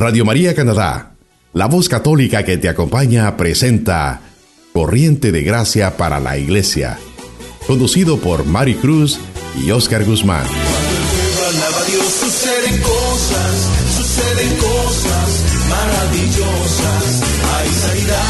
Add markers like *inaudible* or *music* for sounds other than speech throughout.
Radio María Canadá, la voz católica que te acompaña, presenta Corriente de Gracia para la Iglesia, conducido por Mari Cruz y Oscar Guzmán. suceden cosas, suceden cosas maravillosas. Hay sanidad,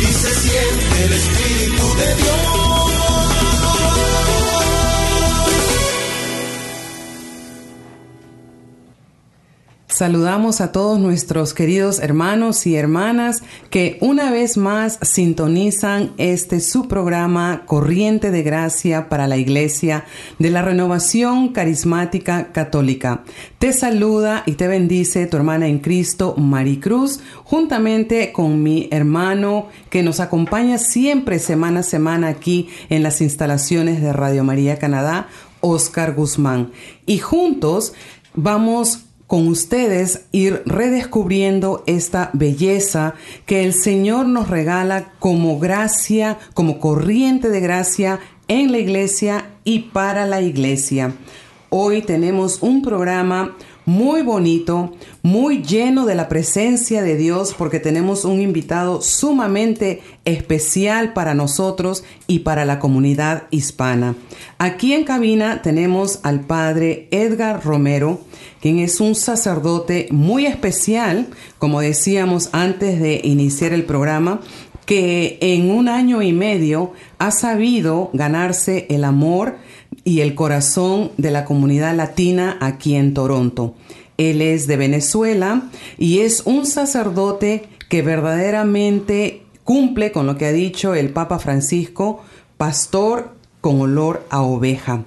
Y se siente el Espíritu de Dios. Saludamos a todos nuestros queridos hermanos y hermanas que una vez más sintonizan este su programa Corriente de Gracia para la Iglesia de la Renovación Carismática Católica. Te saluda y te bendice tu hermana en Cristo, Maricruz, juntamente con mi hermano que nos acompaña siempre semana a semana aquí en las instalaciones de Radio María Canadá, Oscar Guzmán. Y juntos vamos con ustedes ir redescubriendo esta belleza que el Señor nos regala como gracia, como corriente de gracia en la iglesia y para la iglesia. Hoy tenemos un programa muy bonito, muy lleno de la presencia de Dios porque tenemos un invitado sumamente especial para nosotros y para la comunidad hispana. Aquí en cabina tenemos al padre Edgar Romero, quien es un sacerdote muy especial, como decíamos antes de iniciar el programa, que en un año y medio ha sabido ganarse el amor y el corazón de la comunidad latina aquí en Toronto. Él es de Venezuela y es un sacerdote que verdaderamente cumple con lo que ha dicho el Papa Francisco, pastor con olor a oveja.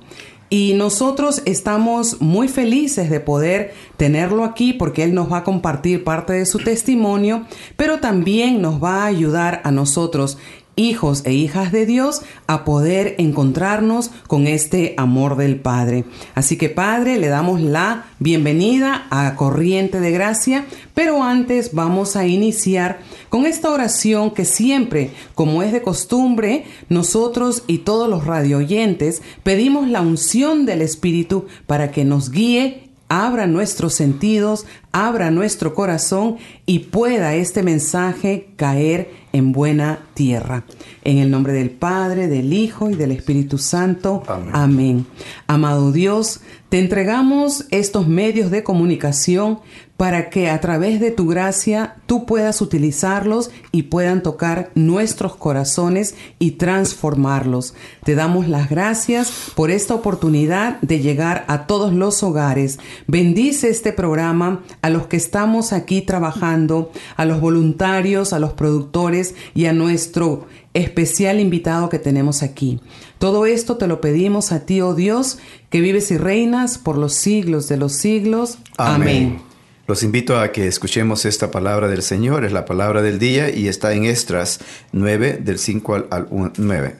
Y nosotros estamos muy felices de poder tenerlo aquí porque Él nos va a compartir parte de su testimonio, pero también nos va a ayudar a nosotros hijos e hijas de Dios a poder encontrarnos con este amor del Padre. Así que Padre, le damos la bienvenida a Corriente de Gracia, pero antes vamos a iniciar con esta oración que siempre, como es de costumbre, nosotros y todos los radioyentes pedimos la unción del Espíritu para que nos guíe abra nuestros sentidos, abra nuestro corazón y pueda este mensaje caer en buena tierra. En el nombre del Padre, del Hijo y del Espíritu Santo. Amén. Amén. Amado Dios, te entregamos estos medios de comunicación para que a través de tu gracia tú puedas utilizarlos y puedan tocar nuestros corazones y transformarlos. Te damos las gracias por esta oportunidad de llegar a todos los hogares. Bendice este programa a los que estamos aquí trabajando, a los voluntarios, a los productores y a nuestro especial invitado que tenemos aquí. Todo esto te lo pedimos a ti, oh Dios, que vives y reinas por los siglos de los siglos. Amén. Los invito a que escuchemos esta palabra del Señor, es la palabra del día y está en Estras 9, del 5 al, 9.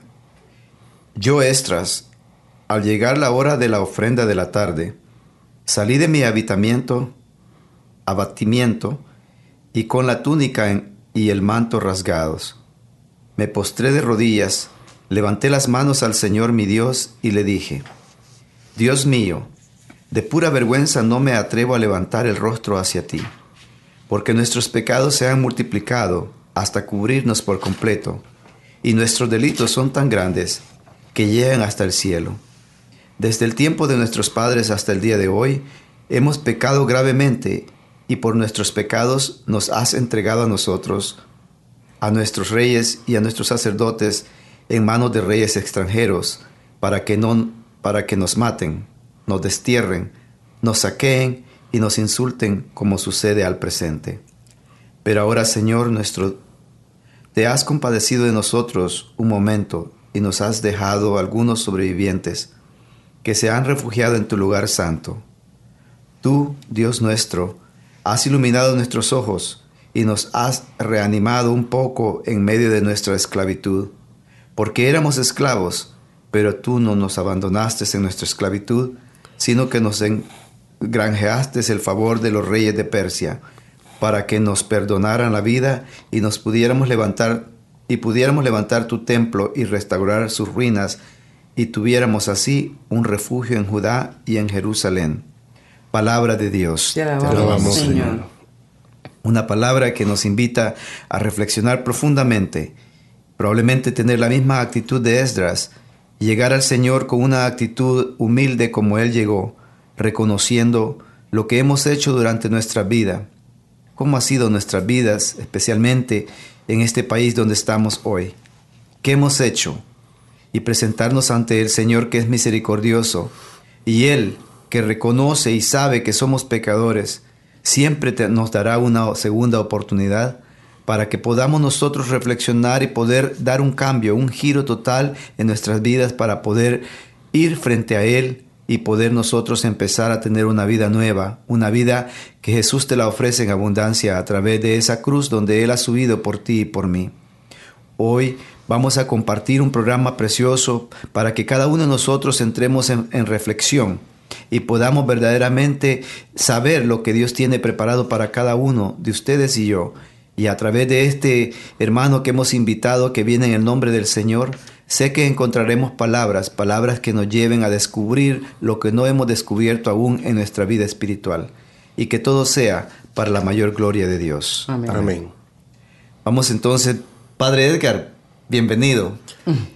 Yo, Estras, al llegar la hora de la ofrenda de la tarde, salí de mi habitamiento, abatimiento, y con la túnica y el manto rasgados. Me postré de rodillas, levanté las manos al Señor mi Dios y le dije, Dios mío, de pura vergüenza no me atrevo a levantar el rostro hacia ti, porque nuestros pecados se han multiplicado hasta cubrirnos por completo, y nuestros delitos son tan grandes que llegan hasta el cielo. Desde el tiempo de nuestros padres hasta el día de hoy, hemos pecado gravemente, y por nuestros pecados nos has entregado a nosotros, a nuestros reyes y a nuestros sacerdotes, en manos de reyes extranjeros, para que, no, para que nos maten nos destierren, nos saqueen y nos insulten como sucede al presente. Pero ahora, Señor nuestro, te has compadecido de nosotros un momento y nos has dejado algunos sobrevivientes que se han refugiado en tu lugar santo. Tú, Dios nuestro, has iluminado nuestros ojos y nos has reanimado un poco en medio de nuestra esclavitud, porque éramos esclavos, pero tú no nos abandonaste en nuestra esclavitud, sino que nos engranjeaste el favor de los reyes de Persia, para que nos perdonaran la vida y nos pudiéramos levantar y pudiéramos levantar tu templo y restaurar sus ruinas y tuviéramos así un refugio en Judá y en Jerusalén. Palabra de Dios. Te alabamos, Señor. Una palabra que nos invita a reflexionar profundamente, probablemente tener la misma actitud de Esdras, llegar al Señor con una actitud humilde como Él llegó, reconociendo lo que hemos hecho durante nuestra vida, cómo ha sido nuestras vidas, especialmente en este país donde estamos hoy. ¿Qué hemos hecho? Y presentarnos ante el Señor que es misericordioso, y Él que reconoce y sabe que somos pecadores, siempre nos dará una segunda oportunidad para que podamos nosotros reflexionar y poder dar un cambio, un giro total en nuestras vidas para poder ir frente a Él y poder nosotros empezar a tener una vida nueva, una vida que Jesús te la ofrece en abundancia a través de esa cruz donde Él ha subido por ti y por mí. Hoy vamos a compartir un programa precioso para que cada uno de nosotros entremos en, en reflexión y podamos verdaderamente saber lo que Dios tiene preparado para cada uno de ustedes y yo. Y a través de este hermano que hemos invitado que viene en el nombre del Señor, sé que encontraremos palabras, palabras que nos lleven a descubrir lo que no hemos descubierto aún en nuestra vida espiritual. Y que todo sea para la mayor gloria de Dios. Amén. Vamos entonces, Padre Edgar, bienvenido.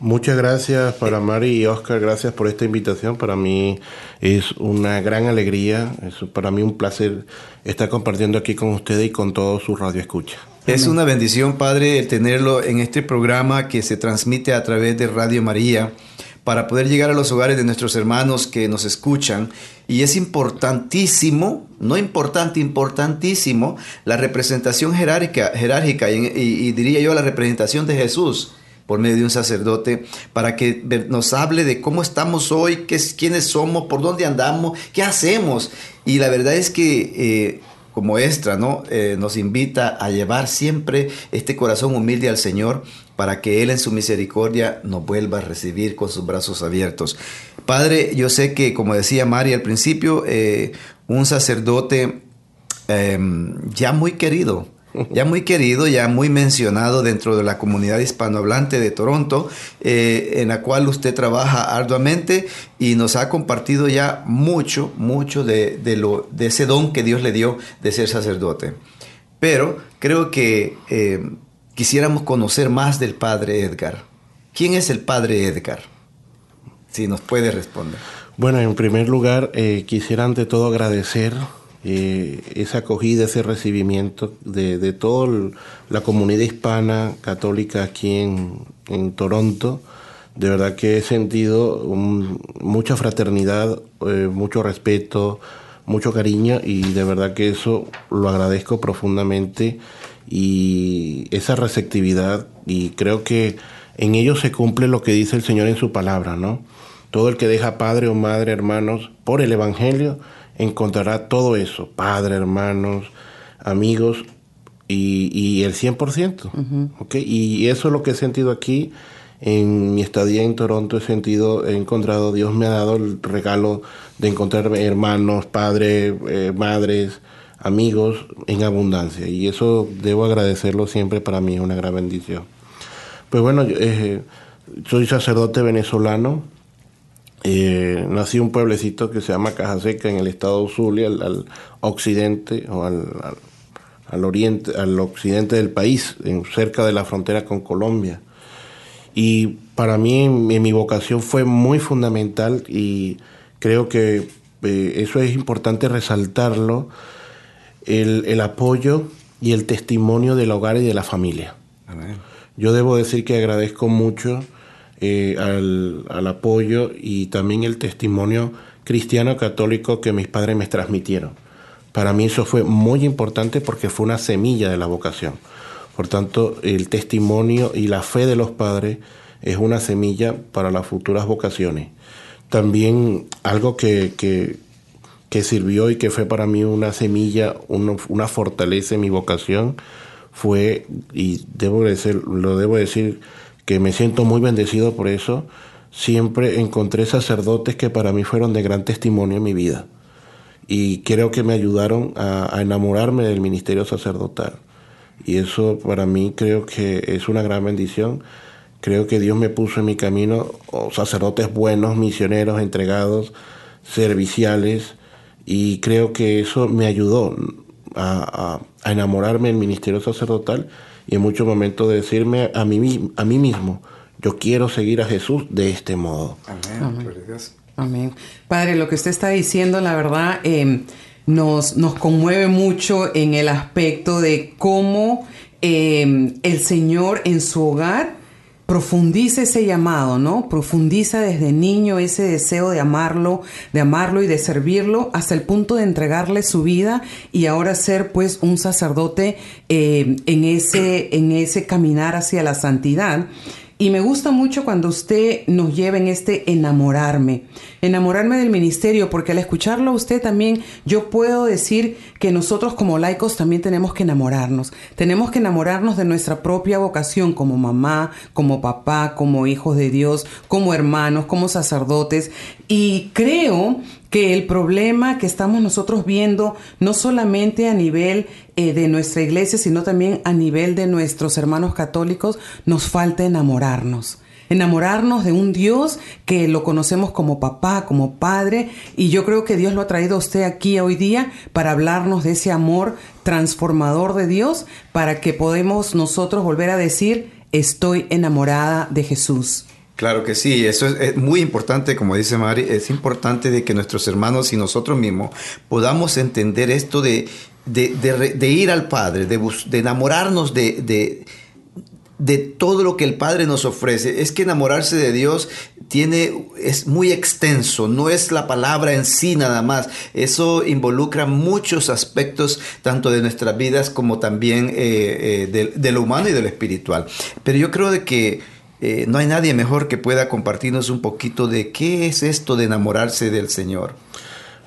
Muchas gracias para Mari y Oscar, gracias por esta invitación. Para mí es una gran alegría, es para mí un placer estar compartiendo aquí con ustedes y con todos sus radioescuchas. Es una bendición, Padre, el tenerlo en este programa que se transmite a través de Radio María para poder llegar a los hogares de nuestros hermanos que nos escuchan. Y es importantísimo, no importante, importantísimo, la representación jerárquica, jerárquica y, y diría yo la representación de Jesús por medio de un sacerdote para que nos hable de cómo estamos hoy, qué, quiénes somos, por dónde andamos, qué hacemos. Y la verdad es que eh, como extra, ¿no? Eh, nos invita a llevar siempre este corazón humilde al Señor para que Él en su misericordia nos vuelva a recibir con sus brazos abiertos. Padre, yo sé que, como decía María al principio, eh, un sacerdote em, ya muy querido, ya muy querido, ya muy mencionado dentro de la comunidad hispanohablante de Toronto, eh, en la cual usted trabaja arduamente y nos ha compartido ya mucho, mucho de, lo, de ese don que Dios le dio de ser sacerdote. Pero creo que eh, quisiéramos conocer más del Padre Edgar. ¿Quién es el Padre Edgar? Si nos puede responder. Bueno, en primer lugar, eh, quisiera ante todo agradecer eh, esa acogida, ese recibimiento de, de toda la comunidad hispana católica aquí en, Toronto. De verdad que he sentido mucha fraternidad, eh, mucho respeto, mucho cariño y de verdad que eso lo agradezco profundamente y esa receptividad y creo que en ello se cumple lo que dice el Señor en su palabra, ¿no? Todo el que deja padre o madre, hermanos, por el Evangelio, encontrará todo eso, padre, hermanos, amigos y, y el 100%. Y eso es lo que he sentido aquí. En mi estadía en Toronto he sentido, he encontrado, Dios me ha dado el regalo de encontrar hermanos, padres, eh, madres, amigos en abundancia. Y eso debo agradecerlo siempre para mí, es una gran bendición. Pues bueno, eh, soy sacerdote venezolano, eh, nací en un pueblecito que se llama Caja Seca en el estado Zulia, al, occidente o al, al, oriente, al occidente del país, en, cerca de la frontera con Colombia. Y para mí, mi vocación fue muy fundamental y creo que eh, eso es importante resaltarlo, el, el, apoyo y el testimonio del hogar y de la familia. Yo debo decir que agradezco mucho eh, al, apoyo y también el testimonio cristiano católico que mis padres me transmitieron. Para mí eso fue muy importante porque fue una semilla de la vocación. Por tanto, el testimonio y la fe de los padres es una semilla para las futuras vocaciones. También algo que, que, sirvió y que fue para mí una semilla, una fortaleza en mi vocación, fue, y debo decir, lo debo decir, que me siento muy bendecido por eso, siempre encontré sacerdotes que para mí fueron de gran testimonio en mi vida. Y creo que me ayudaron a, enamorarme del ministerio sacerdotal. Y eso para mí creo que es una gran bendición. Creo que Dios me puso en mi camino sacerdotes buenos, misioneros, entregados, serviciales. Y creo que eso me ayudó a, enamorarme del ministerio sacerdotal y en muchos momentos de decirme a mí, a mí mismo, yo quiero seguir a Jesús de este modo. Amén. Amén. Padre, lo que usted está diciendo, la verdad, em, nos, nos conmueve mucho en el aspecto de cómo em, el Señor en su hogar profundiza ese llamado, ¿no? Profundiza desde niño ese deseo de amarlo, de amarlo y de servirlo hasta el punto de entregarle su vida y ahora ser pues un sacerdote em, en, ese, en ese caminar hacia la santidad. Y me gusta mucho cuando usted nos lleva en este enamorarme, enamorarme del ministerio, porque al escucharlo a usted también yo puedo decir que nosotros como laicos también tenemos que enamorarnos. Tenemos que enamorarnos de nuestra propia vocación como mamá, como papá, como hijos de Dios, como hermanos, como sacerdotes. Y creo que el problema que estamos nosotros viendo, no solamente a nivel eh, de nuestra iglesia, sino también a nivel de nuestros hermanos católicos, nos falta enamorarnos. Enamorarnos de un Dios que lo conocemos como papá, como padre, y yo creo que Dios lo ha traído a usted aquí hoy día para hablarnos de ese amor transformador de Dios, para que podamos nosotros volver a decir, estoy enamorada de Jesús. Claro que sí, eso es, muy importante, como dice Mari, es importante de que nuestros hermanos y nosotros mismos podamos entender esto de, de, ir al Padre, de, enamorarnos de, de todo lo que el Padre nos ofrece. Es que enamorarse de Dios tiene, es muy extenso, no es la palabra en sí nada más. Eso involucra muchos aspectos, tanto de nuestras vidas como también eh, eh, de, lo humano y de lo espiritual. Pero yo creo de que eh, no hay nadie mejor que pueda compartirnos un poquito de qué es esto de enamorarse del Señor.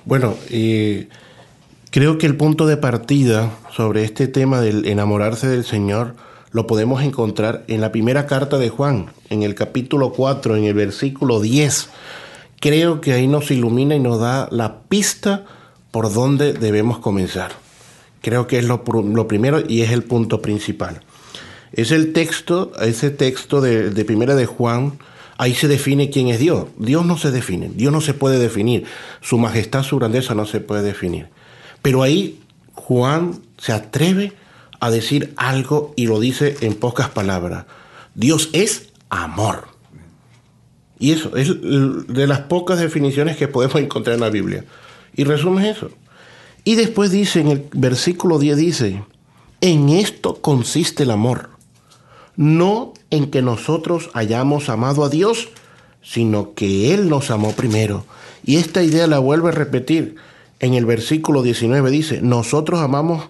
Bueno, eh, creo que el punto de partida sobre este tema del enamorarse del Señor lo podemos encontrar en la primera carta de Juan, en el capítulo 4, en el versículo 10. Creo que ahí nos ilumina y nos da la pista por dónde debemos comenzar. Creo que es lo, lo primero y es el punto principal. Es el texto, ese texto de, Primera de Juan, ahí se define quién es Dios. Dios no se define, Dios no se puede definir. Su majestad, su grandeza no se puede definir. Pero ahí Juan se atreve a decir algo y lo dice en pocas palabras. Dios es amor. Y eso es de las pocas definiciones que podemos encontrar en la Biblia. Y resume eso. Y después dice, en el versículo 10 dice, en esto consiste el amor no en que nosotros hayamos amado a Dios, sino que Él nos amó primero. Y esta idea la vuelve a repetir en el versículo 19, dice, nosotros amamos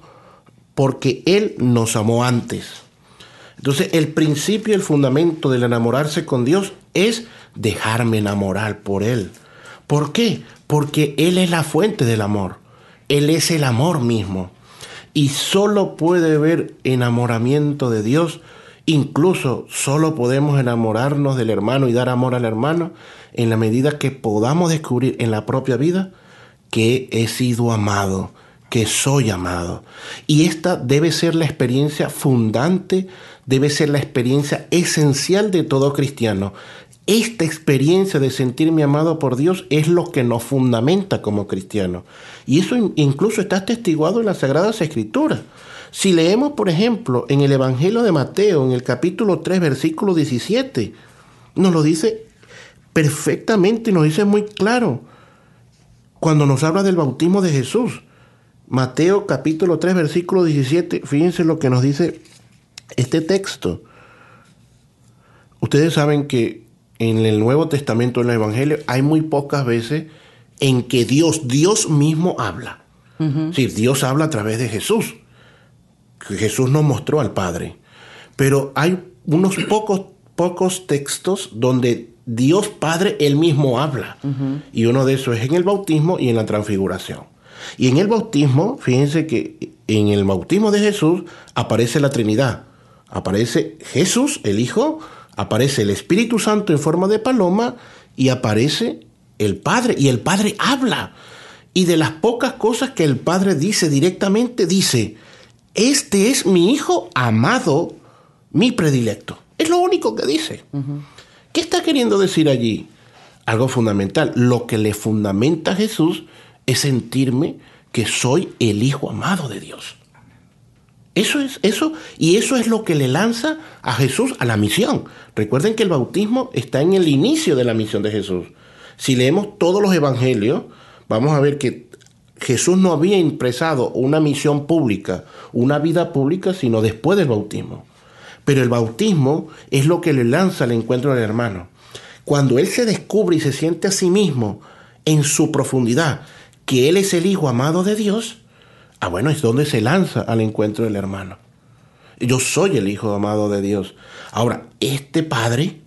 porque Él nos amó antes. Entonces el principio, el fundamento del enamorarse con Dios es dejarme enamorar por Él. ¿Por qué? Porque Él es la fuente del amor. Él es el amor mismo. Y solo puede haber enamoramiento de Dios Incluso solo podemos enamorarnos del hermano y dar amor al hermano en la medida que podamos descubrir en la propia vida que he sido amado, que soy amado. Y esta debe ser la experiencia fundante, debe ser la experiencia esencial de todo cristiano. Esta experiencia de sentirme amado por Dios es lo que nos fundamenta como cristiano. Y eso incluso está testiguado en las Sagradas Escrituras. Si leemos, por ejemplo, en el Evangelio de Mateo, en el capítulo 3, versículo 17, nos lo dice perfectamente, nos dice muy claro, cuando nos habla del bautismo de Jesús. Mateo capítulo 3, versículo 17, fíjense lo que nos dice este texto. Ustedes saben que en el Nuevo Testamento, en el Evangelio, hay muy pocas veces en que Dios, Dios mismo habla. Sí, Dios habla a través de Jesús. Jesús nos mostró al Padre. Pero hay unos pocos, pocos textos donde Dios Padre él mismo habla. Y uno de esos es en el bautismo y en la transfiguración. Y en el bautismo, fíjense que en el bautismo de Jesús aparece la Trinidad. Aparece Jesús, el Hijo, aparece el Espíritu Santo en forma de paloma y aparece el Padre. Y el Padre habla. Y de las pocas cosas que el Padre dice directamente, dice, este es mi Hijo amado, mi predilecto. Es lo único que dice. ¿Qué está queriendo decir allí? Algo fundamental. Lo que le fundamenta a Jesús es sentirme que soy el Hijo amado de Dios. Eso es eso y eso es lo que le lanza a Jesús a la misión. Recuerden que el bautismo está en el inicio de la misión de Jesús. Si leemos todos los evangelios, vamos a ver que Jesús no había impresado una misión pública, una vida pública, sino después del bautismo. Pero el bautismo es lo que le lanza al encuentro del hermano. Cuando él se descubre y se siente a sí mismo en su profundidad, que él es el Hijo amado de Dios, ah bueno, es donde se lanza al encuentro del hermano. Yo soy el Hijo amado de Dios. Ahora, este Padre,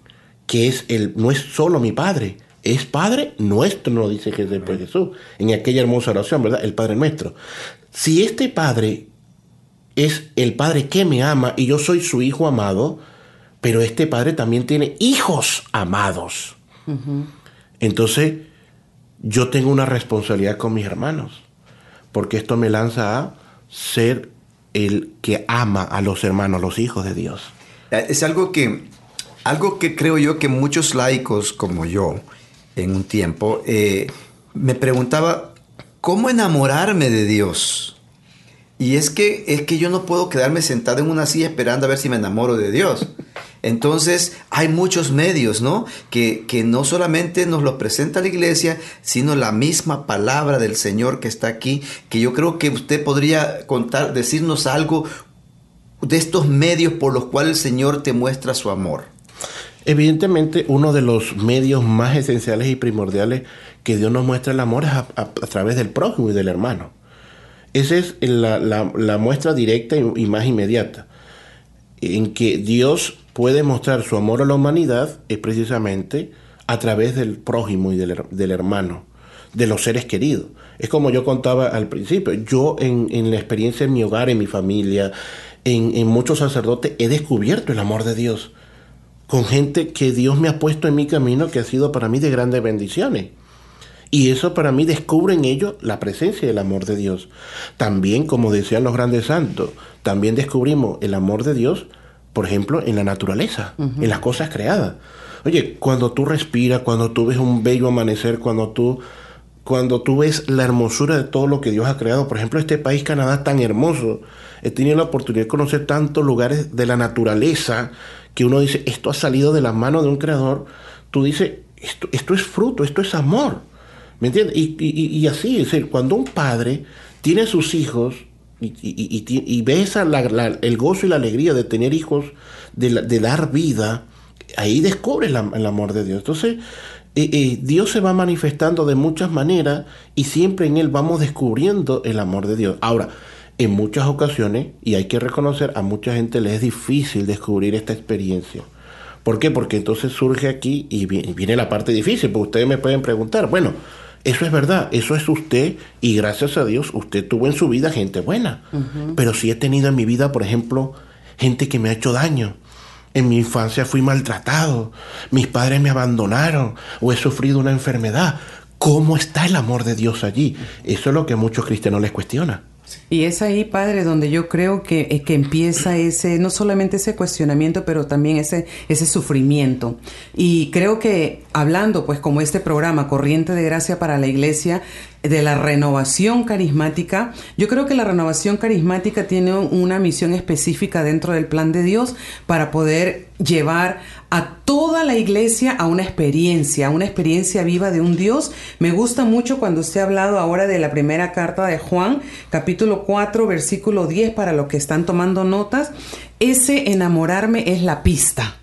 que es el, no es solo mi Padre, es Padre nuestro, nos dice Jesús, en aquella hermosa oración, ¿verdad? El Padre nuestro. Si este Padre es el Padre que me ama y yo soy su Hijo amado, pero este Padre también tiene hijos amados. Entonces, yo tengo una responsabilidad con mis hermanos, porque esto me lanza a ser el que ama a los hermanos, los hijos de Dios. Es algo que, algo que creo yo que muchos laicos como yo, en un tiempo, eh, me preguntaba, ¿cómo enamorarme de Dios? Y es que, es que yo no puedo quedarme sentado en una silla esperando a ver si me enamoro de Dios. Entonces hay muchos medios, ¿no? Que, que no solamente nos lo presenta la iglesia, sino la misma palabra del Señor que está aquí, que yo creo que usted podría contar, decirnos algo de estos medios por los cuales el Señor te muestra su amor. Evidentemente, uno de los medios más esenciales y primordiales que Dios nos muestra el amor es a, través del prójimo y del hermano. Esa es la, muestra directa y, más inmediata. En que Dios puede mostrar su amor a la humanidad es precisamente a través del prójimo y del, her- del hermano, de los seres queridos. Es como yo contaba al principio, yo en, la experiencia en mi hogar, en mi familia, en muchos sacerdotes, he descubierto el amor de Dios con gente que Dios me ha puesto en mi camino que ha sido para mí de grandes bendiciones. Y eso para mí descubre en ellos la presencia del amor de Dios. También, como decían los grandes santos, también descubrimos el amor de Dios, por ejemplo, en la naturaleza, en las cosas creadas. Oye, cuando tú respiras, cuando tú ves un bello amanecer, cuando tú, cuando tú ves la hermosura de todo lo que Dios ha creado, por ejemplo, este país Canadá tan hermoso, he tenido la oportunidad de conocer tantos lugares de la naturaleza que uno dice, esto ha salido de la mano de un creador, tú dices, esto, esto es fruto, esto es amor. ¿Me entiendes? Y, y- y así, es decir, cuando un padre tiene sus hijos y, y- ve la- el gozo y la alegría de tener hijos, de, dar vida, ahí descubre el amor de Dios. Entonces, eh, eh, Dios se va manifestando de muchas maneras y siempre en Él vamos descubriendo el amor de Dios. Ahora, en muchas ocasiones, y hay que reconocer, a mucha gente le es difícil descubrir esta experiencia. ¿Por qué? Porque entonces surge aquí y vi- y viene la parte difícil, porque ustedes me pueden preguntar, bueno, eso es verdad, eso es usted y gracias a Dios usted tuvo en su vida gente buena, pero sí he tenido en mi vida, por ejemplo, gente que me ha hecho daño. En mi infancia fui maltratado, mis padres me abandonaron o he sufrido una enfermedad. ¿Cómo está el amor de Dios allí? Eso es lo que a muchos cristianos les cuestiona. Y es ahí, padre, donde yo creo que, eh, que empieza ese, no solamente ese cuestionamiento, pero también ese, ese sufrimiento. Y creo que hablando, pues, como este programa, Corriente de Gracia para la Iglesia, de la renovación carismática, yo creo que la renovación carismática tiene una misión específica dentro del plan de Dios para poder llevar a toda la iglesia a una experiencia, a una experiencia viva de un Dios. Me gusta mucho cuando usted ha hablado ahora de la primera carta de Juan, capítulo 4, versículo 10, para los que están tomando notas. Ese enamorarme es la pista.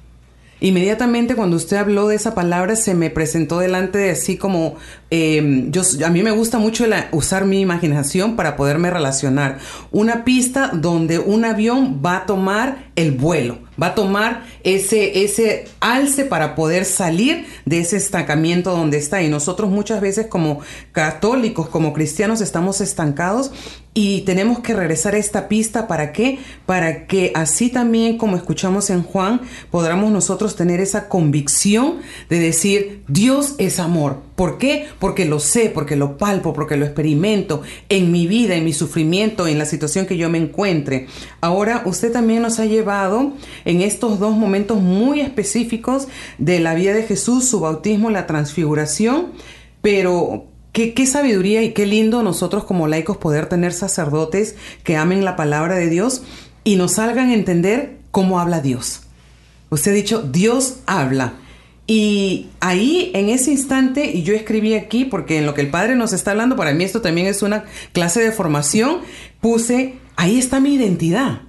Inmediatamente cuando usted habló de esa palabra se me presentó delante de así como eh, yo a mí me gusta mucho usar mi imaginación para poderme relacionar. Una pista donde un avión va a tomar el vuelo va a tomar ese, ese alce para poder salir de ese estancamiento donde está. Y nosotros muchas veces como católicos, como cristianos, estamos estancados y tenemos que regresar a esta pista. ¿Para qué? Para que así también, como escuchamos en Juan, podamos nosotros tener esa convicción de decir, Dios es amor. ¿Por qué? Porque lo sé, porque lo palpo, porque lo experimento en mi vida, en mi sufrimiento, en la situación que yo me encuentre. Ahora, usted también nos ha llevado en estos dos momentos muy específicos de la vida de Jesús, su bautismo, la transfiguración, pero Qué, sabiduría y qué lindo nosotros como laicos poder tener sacerdotes que amen la palabra de Dios y nos salgan a entender cómo habla Dios. Usted ha dicho, Dios habla. Y ahí, en ese instante, y yo escribí aquí, porque en lo que el Padre nos está hablando, para mí esto también es una clase de formación, puse, ahí está mi identidad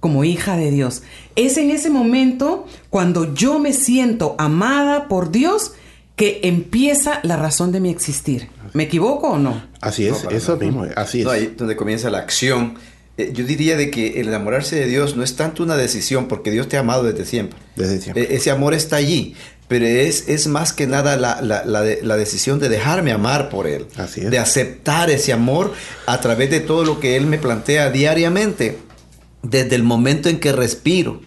como hija de Dios. Es en ese momento cuando yo me siento amada por Dios que empieza la razón de mi existir. ¿Me equivoco o no? Así es, eso mismo, así es. ahí donde comienza la acción. Eh, yo diría de que el enamorarse de Dios no es tanto una decisión, porque Dios te ha amado desde siempre. Desde siempre. E, ese amor está allí, pero es, es más que nada la, la, la, decisión de dejarme amar por Él. Así. De aceptar ese amor a través de todo lo que Él me plantea diariamente desde el momento en que respiro.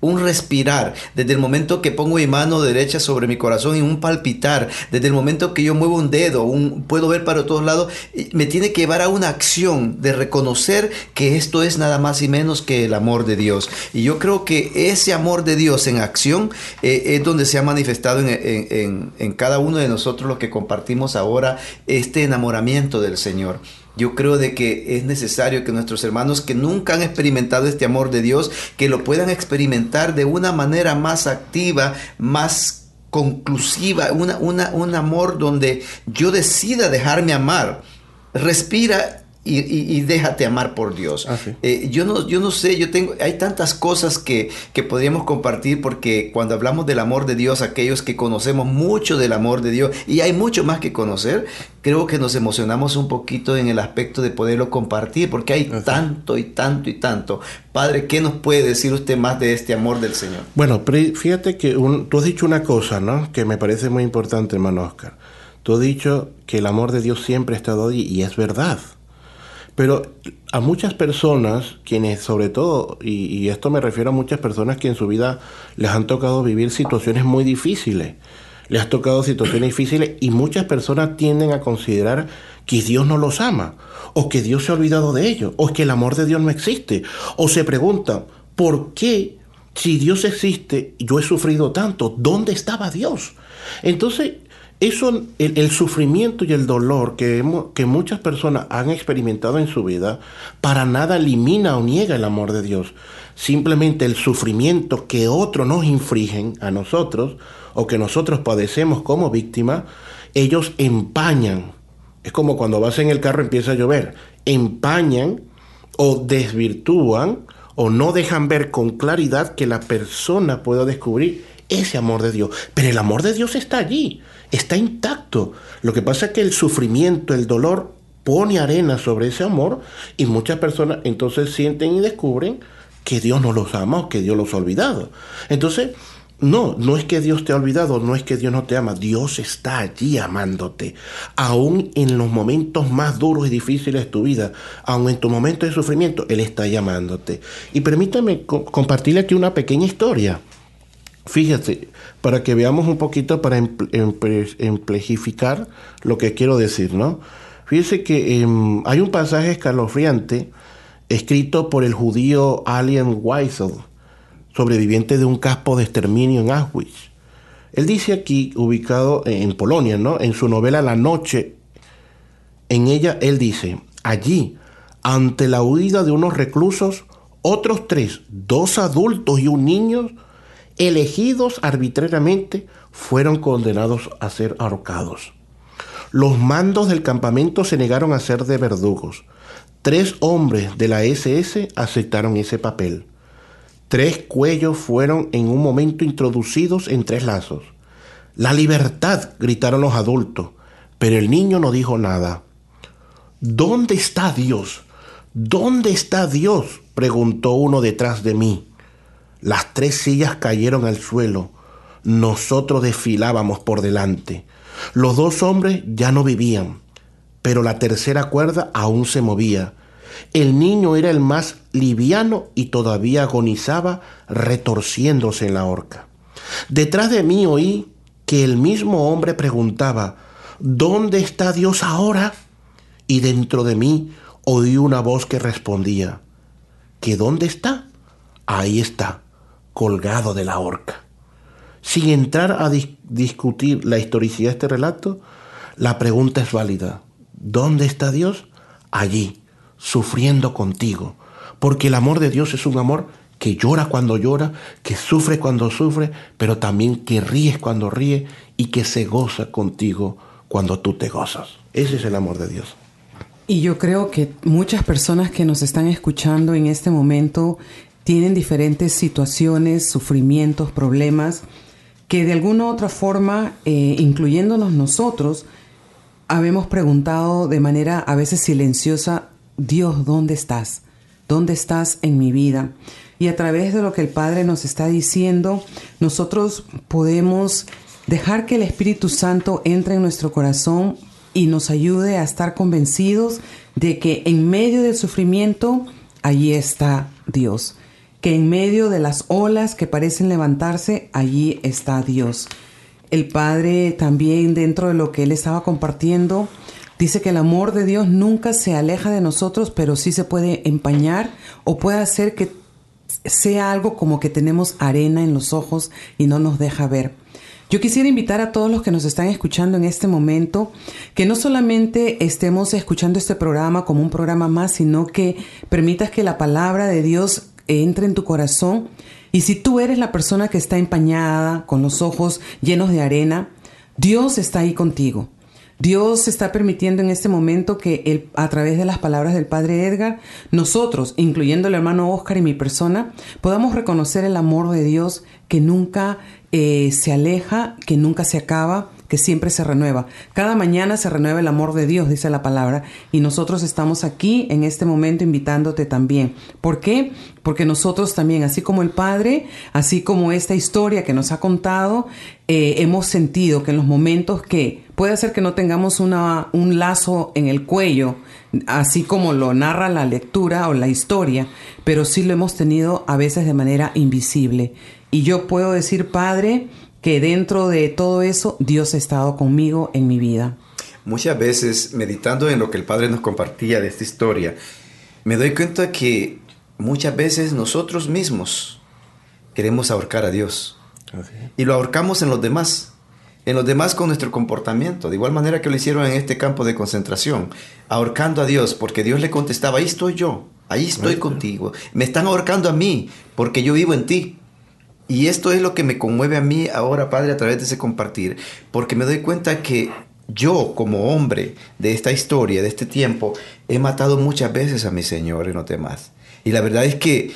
Un respirar, desde el momento que pongo mi mano derecha sobre mi corazón y un palpitar, desde el momento que yo muevo un dedo, un, puedo ver para todos lados, me tiene que llevar a una acción de reconocer que esto es nada más y menos que el amor de Dios. Y yo creo que ese amor de Dios en acción eh, es donde se ha manifestado en, en cada uno de nosotros los que compartimos ahora este enamoramiento del Señor. Yo creo de que es necesario que nuestros hermanos que nunca han experimentado este amor de Dios, que lo puedan experimentar de una manera más activa, más conclusiva, una, una, un amor donde yo decida dejarme amar. Respira y, déjate amar por Dios. Ah, eh, yo, no, yo no sé, yo tengo, hay tantas cosas que, que podríamos compartir porque cuando hablamos del amor de Dios, aquellos que conocemos mucho del amor de Dios y hay mucho más que conocer, creo que nos emocionamos un poquito en el aspecto de poderlo compartir porque hay tanto y tanto y tanto. Padre, ¿qué nos puede decir usted más de este amor del Señor? Bueno, fíjate que tú has dicho una cosa, ¿no? Que me parece muy importante, hermano Oscar. Tú has dicho que el amor de Dios siempre ha estado ahí y es verdad. Pero a muchas personas, quienes sobre todo, y, esto me refiero a muchas personas que en su vida les han tocado vivir situaciones muy difíciles, les ha tocado situaciones difíciles y muchas personas tienden a considerar que Dios no los ama, o que Dios se ha olvidado de ellos, o que el amor de Dios no existe, o se preguntan, ¿por qué si Dios existe, yo he sufrido tanto, ¿dónde estaba Dios? Entonces, eso, el, sufrimiento y el dolor que, que muchas personas han experimentado en su vida, para nada elimina o niega el amor de Dios. Simplemente el sufrimiento que otros nos infringen a nosotros o que nosotros padecemos como víctima, ellos empañan. Es como cuando vas en el carro y empieza a llover. Empañan o desvirtúan o no dejan ver con claridad que la persona pueda descubrir ese amor de Dios. Pero el amor de Dios está allí está intacto. Lo que pasa es que el sufrimiento, el dolor, pone arena sobre ese amor y muchas personas entonces sienten y descubren que Dios no los ama o que Dios los ha olvidado. Entonces, no, no es que Dios te ha olvidado, no es que Dios no te ama, Dios está allí amándote. Aún en los momentos más duros y difíciles de tu vida, aún en tu momento de sufrimiento, Él está llamándote. Y permítame compartirle aquí una pequeña historia. Fíjate, para que veamos un poquito, para emplejificar lo que quiero decir, ¿no? Fíjese que em, hay un pasaje escalofriante escrito por el judío Alien Weissel, sobreviviente de un campo de exterminio en Auschwitz. Él dice aquí, ubicado en Polonia, ¿no? En su novela La Noche, en ella él dice, allí, ante la huida de unos reclusos, otros tres, dos adultos y un niño, elegidos arbitrariamente, fueron condenados a ser ahorcados. Los mandos del campamento se negaron a ser de verdugos. Tres hombres de la SS aceptaron ese papel. Tres cuellos fueron en un momento introducidos en tres lazos. La libertad, gritaron los adultos, pero el niño no dijo nada. ¿Dónde está Dios? ¿Dónde está Dios? preguntó uno detrás de mí. Las tres sillas cayeron al suelo. Nosotros desfilábamos por delante. Los dos hombres ya no vivían, pero la tercera cuerda aún se movía. El niño era el más liviano y todavía agonizaba retorciéndose en la horca. Detrás de mí oí que el mismo hombre preguntaba, ¿Dónde está Dios ahora? Y dentro de mí oí una voz que respondía, ¿que dónde está? Ahí está, colgado de la horca. Sin entrar a discutir la historicidad de este relato, la pregunta es válida. ¿Dónde está Dios? Allí, sufriendo contigo. Porque el amor de Dios es un amor que llora cuando llora, que sufre cuando sufre, pero también que ríe cuando ríe y que se goza contigo cuando tú te gozas. Ese es el amor de Dios. Y yo creo que muchas personas que nos están escuchando en este momento tienen diferentes situaciones, sufrimientos, problemas, que de alguna u otra forma, eh, incluyéndonos nosotros, habemos preguntado de manera a veces silenciosa, Dios, ¿dónde estás? ¿Dónde estás en mi vida? Y a través de lo que el Padre nos está diciendo, nosotros podemos dejar que el Espíritu Santo entre en nuestro corazón y nos ayude a estar convencidos de que en medio del sufrimiento, allí está Dios que en medio de las olas que parecen levantarse, allí está Dios. El Padre también dentro de lo que él estaba compartiendo, dice que el amor de Dios nunca se aleja de nosotros, pero sí se puede empañar o puede hacer que sea algo como que tenemos arena en los ojos y no nos deja ver. Yo quisiera invitar a todos los que nos están escuchando en este momento que no solamente estemos escuchando este programa como un programa más, sino que permitas que la palabra de Dios entre en tu corazón. Y si tú eres la persona que está empañada, con los ojos llenos de arena, Dios está ahí contigo. Dios está permitiendo en este momento que a través de las palabras del Padre Edgar, nosotros, incluyendo el hermano Oscar y mi persona, podamos reconocer el amor de Dios que nunca eh, se aleja, que nunca se acaba, que siempre se renueva. Cada mañana se renueva el amor de Dios, dice la palabra, y nosotros estamos aquí en este momento invitándote también. ¿Por qué? Porque nosotros también, así como el Padre, así como esta historia que nos ha contado, eh, hemos sentido que en los momentos que puede ser que no tengamos una, un lazo en el cuello, así como lo narra la lectura o la historia, pero sí lo hemos tenido a veces de manera invisible. Y yo puedo decir, Padre, que dentro de todo eso Dios ha estado conmigo en mi vida. Muchas veces, meditando en lo que el Padre nos compartía de esta historia, me doy cuenta que muchas veces nosotros mismos queremos ahorcar a Dios. Y lo ahorcamos en los demás. En los demás con nuestro comportamiento. De igual manera que lo hicieron en este campo de concentración. Ahorcando a Dios porque Dios le contestaba, ahí estoy yo. Ahí estoy contigo. Me están ahorcando a mí porque yo vivo en ti. Y esto es lo que me conmueve a mí ahora, Padre, a través de ese compartir, porque me doy cuenta que yo, como hombre de esta historia, de este tiempo, he matado muchas veces a mi Señor en los demás. Y la verdad es que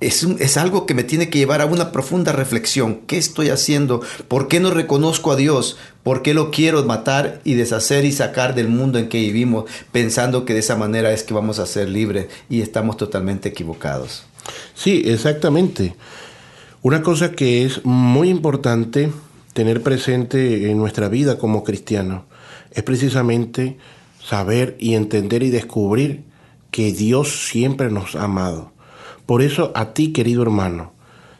es, es, algo que me tiene que llevar a una profunda reflexión. ¿Qué estoy haciendo? ¿Por qué no reconozco a Dios? ¿Por qué lo quiero matar y deshacer y sacar del mundo en que vivimos pensando que de esa manera es que vamos a ser libres y estamos totalmente equivocados? Sí, exactamente. Una cosa que es muy importante tener presente en nuestra vida como cristianos es precisamente saber y entender y descubrir que Dios siempre nos ha amado. Por eso a ti, querido hermano,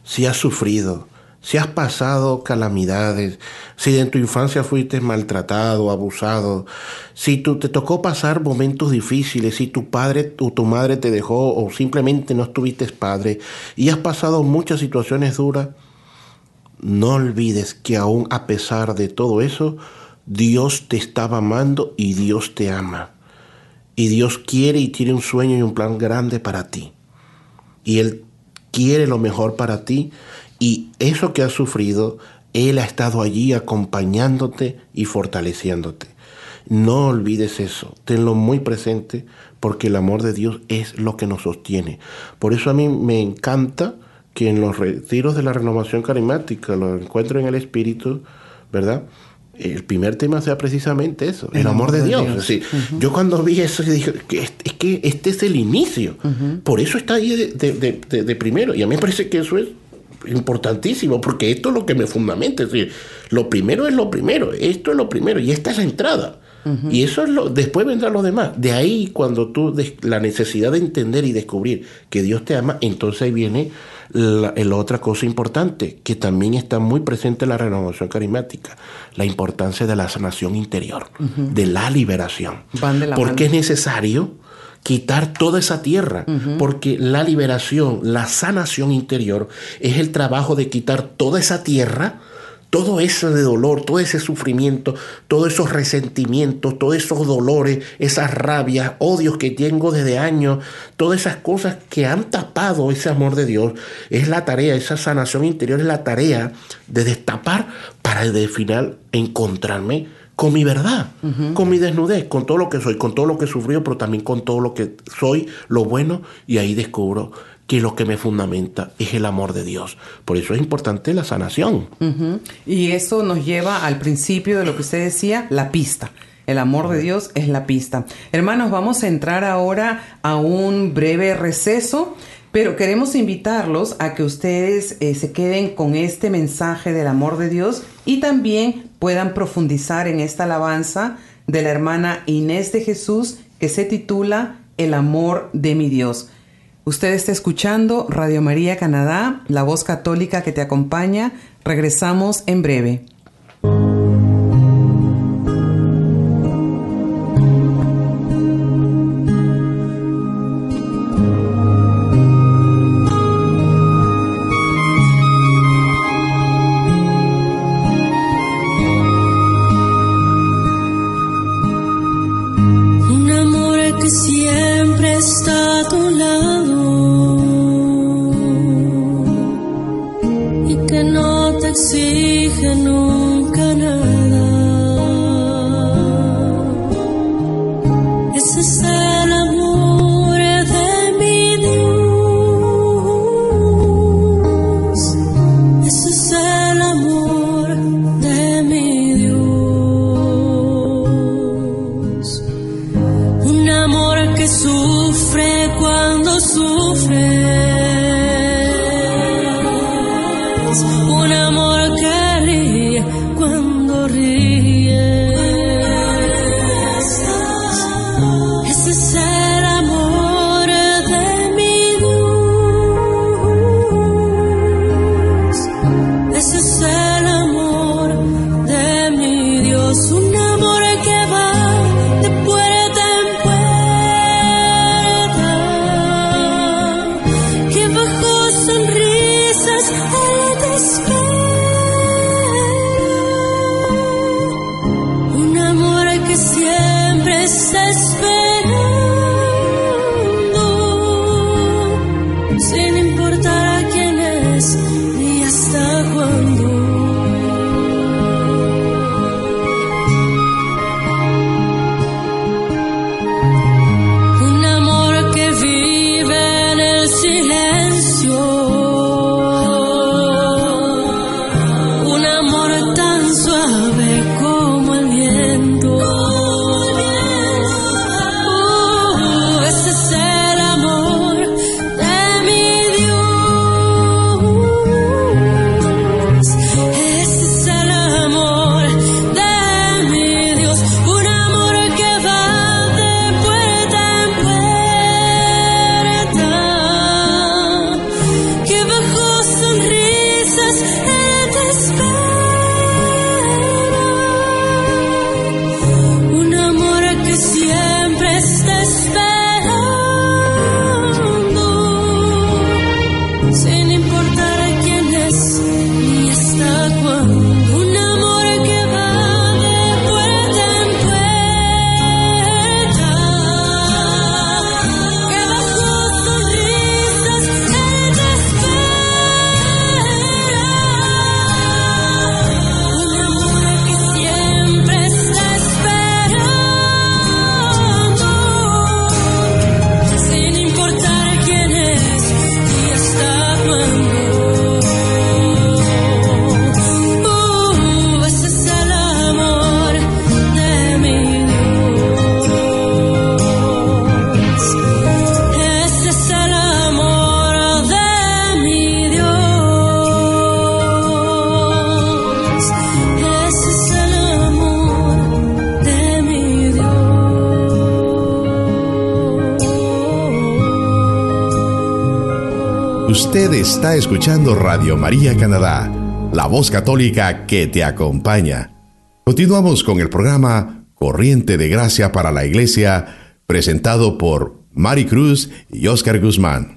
si has sufrido, si has pasado calamidades, si en tu infancia fuiste maltratado, abusado, si tú, te tocó pasar momentos difíciles, si tu padre o tu madre te dejó o simplemente no estuviste padre y has pasado muchas situaciones duras, no olvides que aún a pesar de todo eso, Dios te estaba amando y Dios te ama. Y Dios quiere y tiene un sueño y un plan grande para ti. Y Él quiere lo mejor para ti y eso que has sufrido, Él ha estado allí acompañándote y fortaleciéndote. No olvides eso, tenlo muy presente porque el amor de Dios es lo que nos sostiene. Por eso a mí me encanta que en los retiros de la renovación carismática, los encuentros en el Espíritu, ¿verdad? El primer tema sea precisamente eso, el, amor, de Dios. Yo cuando vi eso dije, que es, que este es el inicio. Por eso está ahí de, primero. Y a mí me parece que eso es importantísimo, porque esto es lo que me fundamenta. Es decir, lo primero es lo primero, esto es lo primero, y esta es la entrada. Y eso es lo, después vendrá lo demás. De ahí cuando tú, la necesidad de entender y descubrir que Dios te ama, entonces ahí viene la, otra cosa importante, que también está muy presente en la renovación carismática, la importancia de la sanación interior, de la liberación. porque es necesario quitar toda esa tierra, porque la liberación, la sanación interior es el trabajo de quitar toda esa tierra todo eso de dolor, todo ese sufrimiento, todos esos resentimientos, todos esos dolores, esas rabias, odios que tengo desde años, todas esas cosas que han tapado ese amor de Dios, es la tarea, esa sanación interior es la tarea de destapar para de final encontrarme con mi verdad, con mi desnudez, con todo lo que soy, con todo lo que he sufrido, pero también con todo lo que soy, lo bueno, y ahí descubro que lo que me fundamenta es el amor de Dios. Por eso es importante la sanación. Y eso nos lleva al principio de lo que usted decía, la pista. El amor de Dios es la pista. Hermanos, vamos a entrar ahora a un breve receso, pero queremos invitarlos a que ustedes eh, se queden con este mensaje del amor de Dios y también puedan profundizar en esta alabanza de la hermana Inés de Jesús que se titula El amor de mi Dios. Usted está escuchando Radio María Canadá, la voz católica que te acompaña. Regresamos en breve. Sin está escuchando Radio María Canadá, la voz católica que te acompaña. Continuamos con el programa Corriente de Gracia para la Iglesia, presentado por Mari Cruz y Oscar Guzmán.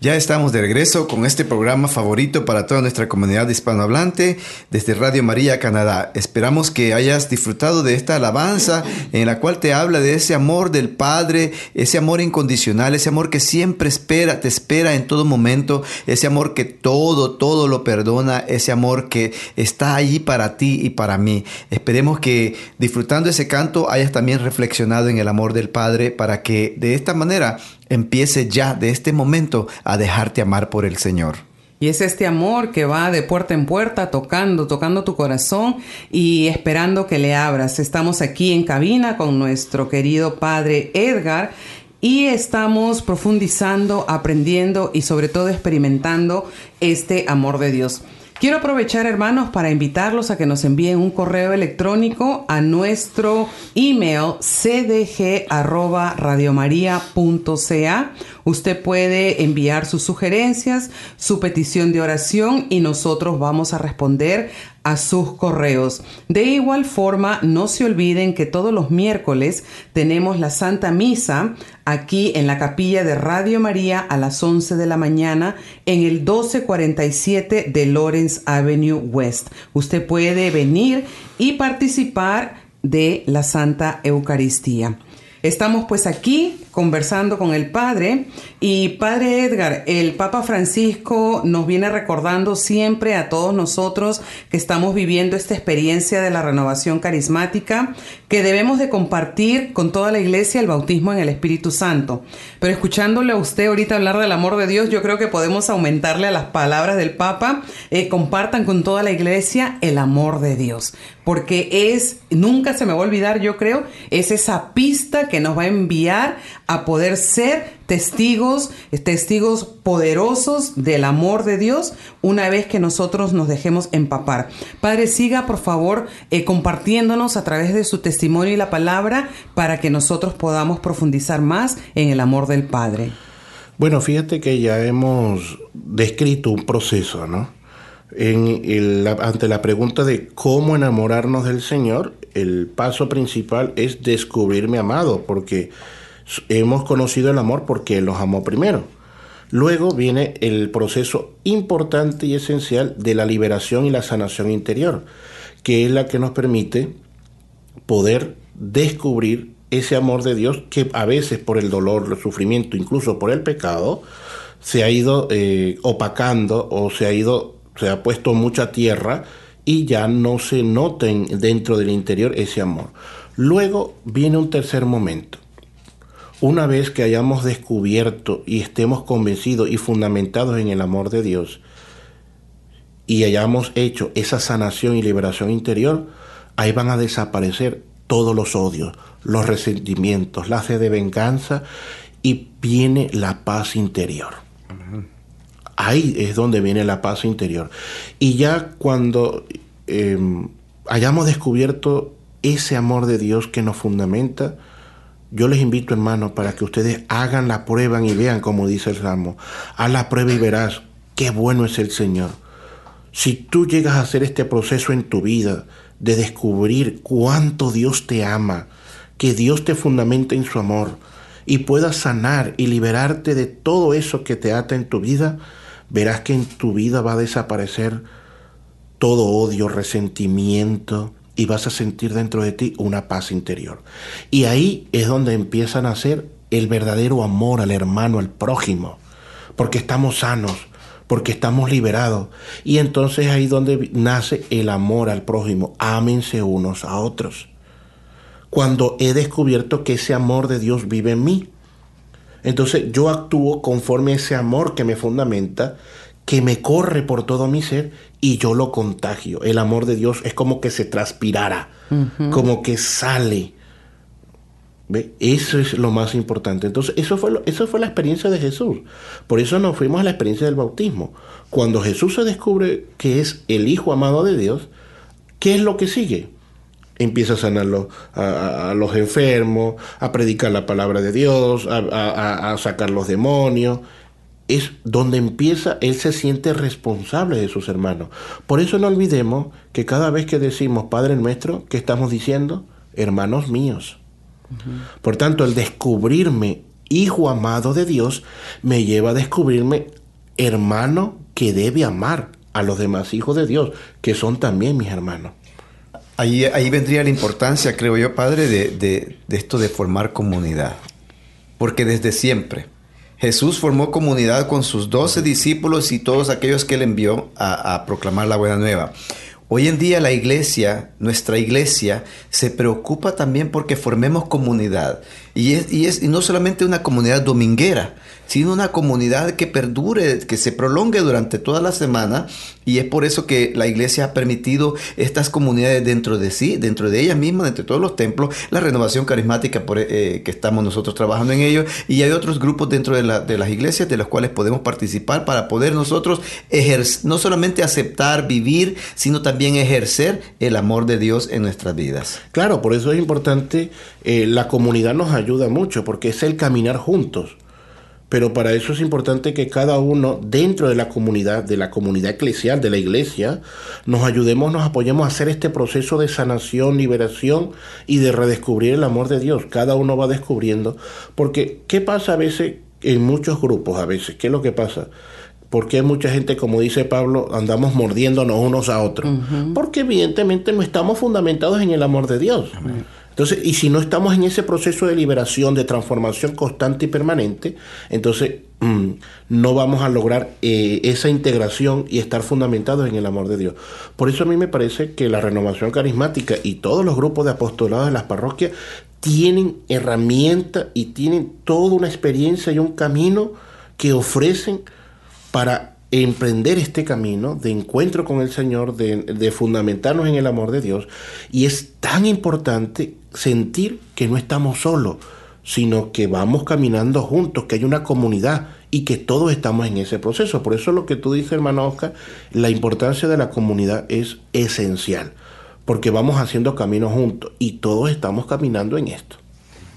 Ya estamos de regreso con este programa favorito para toda nuestra comunidad hispanohablante desde Radio María Canadá. Esperamos que hayas disfrutado de esta alabanza en la cual te habla de ese amor del Padre, ese amor incondicional, ese amor que siempre espera, te espera en todo momento, ese amor que todo, todo lo perdona, ese amor que está ahí para ti y para mí. Esperemos que disfrutando ese canto hayas también reflexionado en el amor del Padre para que de esta manera empiece ya de este momento a dejarte amar por el Señor. Y es este amor que va de puerta en puerta tocando, tocando tu corazón y esperando que le abras. Estamos aquí en cabina con nuestro querido padre Edgar y estamos profundizando, aprendiendo y sobre todo experimentando este amor de Dios. Quiero aprovechar, hermanos, para invitarlos a que nos envíen un correo electrónico a nuestro email cdg.radiomaria.ca. Usted puede enviar sus sugerencias, su petición de oración y nosotros vamos a responder a sus correos. De igual forma, no se olviden que todos los miércoles tenemos la Santa Misa aquí en la capilla de Radio María a las 11 de la mañana en el 1247 de Lawrence Avenue West. Usted puede venir y participar de la Santa Eucaristía. Estamos pues aquí conversando con el Padre y Padre Edgar, el Papa Francisco nos viene recordando siempre a todos nosotros que estamos viviendo esta experiencia de la renovación carismática, que debemos de compartir con toda la iglesia el bautismo en el Espíritu Santo. Pero escuchándole a usted ahorita hablar del amor de Dios, yo creo que podemos aumentarle a las palabras del Papa, eh, compartan con toda la iglesia el amor de Dios, porque es, nunca se me va a olvidar, yo creo, es esa pista que nos va a enviar a poder ser testigos, testigos poderosos del amor de Dios una vez que nosotros nos dejemos empapar. Padre, siga por favor eh, compartiéndonos a través de su testimonio y la palabra para que nosotros podamos profundizar más en el amor del Padre. Bueno, fíjate que ya hemos descrito un proceso, ¿no? En ante la pregunta de cómo enamorarnos del Señor, el paso principal es descubrirme amado, porque hemos conocido el amor porque Él nos amó primero. Luego viene el proceso importante y esencial de la liberación y la sanación interior, que es la que nos permite poder descubrir ese amor de Dios que a veces por el dolor, el sufrimiento, incluso por el pecado, se ha ido eh, opacando o se ha ido, se ha puesto mucha tierra y ya no se noten dentro del interior ese amor. Luego viene un tercer momento, una vez que hayamos descubierto y estemos convencidos y fundamentados en el amor de Dios y hayamos hecho esa sanación y liberación interior, ahí van a desaparecer todos los odios, los resentimientos, la sed de venganza y viene la paz interior. Ahí es donde viene la paz interior. Y ya cuando em, hayamos descubierto ese amor de Dios que nos fundamenta, yo les invito, hermanos, para que ustedes hagan la prueba y vean como dice el Salmo. Haz la prueba y verás qué bueno es el Señor. Si tú llegas a hacer este proceso en tu vida de descubrir cuánto Dios te ama, que Dios te fundamenta en su amor y puedas sanar y liberarte de todo eso que te ata en tu vida, verás que en tu vida va a desaparecer todo odio, resentimiento, y vas a sentir dentro de ti una paz interior. Y ahí es donde empiezan a ser el verdadero amor al hermano, al prójimo, porque estamos sanos, porque estamos liberados. Y entonces ahí donde nace el amor al prójimo. Ámense unos a otros. Cuando he descubierto que ese amor de Dios vive en mí. Entonces yo actúo conforme a ese amor que me fundamenta, que me corre por todo mi ser y yo lo contagio. El amor de Dios es como que se transpirara, como que sale. ¿Ve? Eso es lo más importante. Entonces, eso fue, eso fue la experiencia de Jesús. Por eso nos fuimos a la experiencia del bautismo. Cuando Jesús se descubre que es el Hijo amado de Dios, ¿qué es lo que sigue? empieza a sanar a, los enfermos, a predicar la palabra de Dios, a, a, sacar los demonios. Es donde empieza, él se siente responsable de sus hermanos. Por eso no olvidemos que cada vez que decimos Padre nuestro, ¿qué estamos diciendo? Hermanos míos. Por tanto, el descubrirme hijo amado de Dios me lleva a descubrirme hermano que debe amar a los demás hijos de Dios, que son también mis hermanos. Ahí, ahí vendría la importancia, creo yo, Padre, de, esto de formar comunidad. Porque desde siempre Jesús formó comunidad con sus doce discípulos y todos aquellos que él envió a, a proclamar la buena nueva. Hoy en día la iglesia, nuestra iglesia, se preocupa también porque formemos comunidad. Y, es, y, es, y no solamente una comunidad dominguera, sino una comunidad que perdure, que se prolongue durante toda la semana. Y es por eso que la iglesia ha permitido estas comunidades dentro de sí, dentro de ellas mismas, entre todos los templos, la renovación carismática por, eh, que estamos nosotros trabajando en ello. Y hay otros grupos dentro de, la, de las iglesias de los cuales podemos participar para poder nosotros ejercer, no solamente aceptar, vivir, sino también ejercer el amor de Dios en nuestras vidas. Claro, por eso es importante, eh, la comunidad nos ayuda mucho, porque es el caminar juntos pero para eso es importante que cada uno dentro de la comunidad, de la comunidad eclesial, de la iglesia, nos ayudemos, nos apoyemos a hacer este proceso de sanación, liberación y de redescubrir el amor de Dios. Cada uno va descubriendo. Porque, ¿qué pasa a veces en muchos grupos? A veces, ¿qué es lo que pasa? Porque mucha gente, como dice Pablo, andamos mordiéndonos unos a otros? Porque evidentemente no estamos fundamentados en el amor de Dios. Entonces, y si no estamos en ese proceso de liberación, de transformación constante y permanente, entonces mm, no vamos a lograr eh, esa integración y estar fundamentados en el amor de Dios. Por eso a mí me parece que la renovación carismática y todos los grupos de apostolados de las parroquias tienen herramientas y tienen toda una experiencia y un camino que ofrecen para emprender este camino de encuentro con el Señor, de, fundamentarnos en el amor de Dios. Y es tan importante sentir que no estamos solos, sino que vamos caminando juntos, que hay una comunidad y que todos estamos en ese proceso. Por eso lo que tú dices, hermano Oscar, la importancia de la comunidad es esencial, porque vamos haciendo caminos juntos y todos estamos caminando en esto.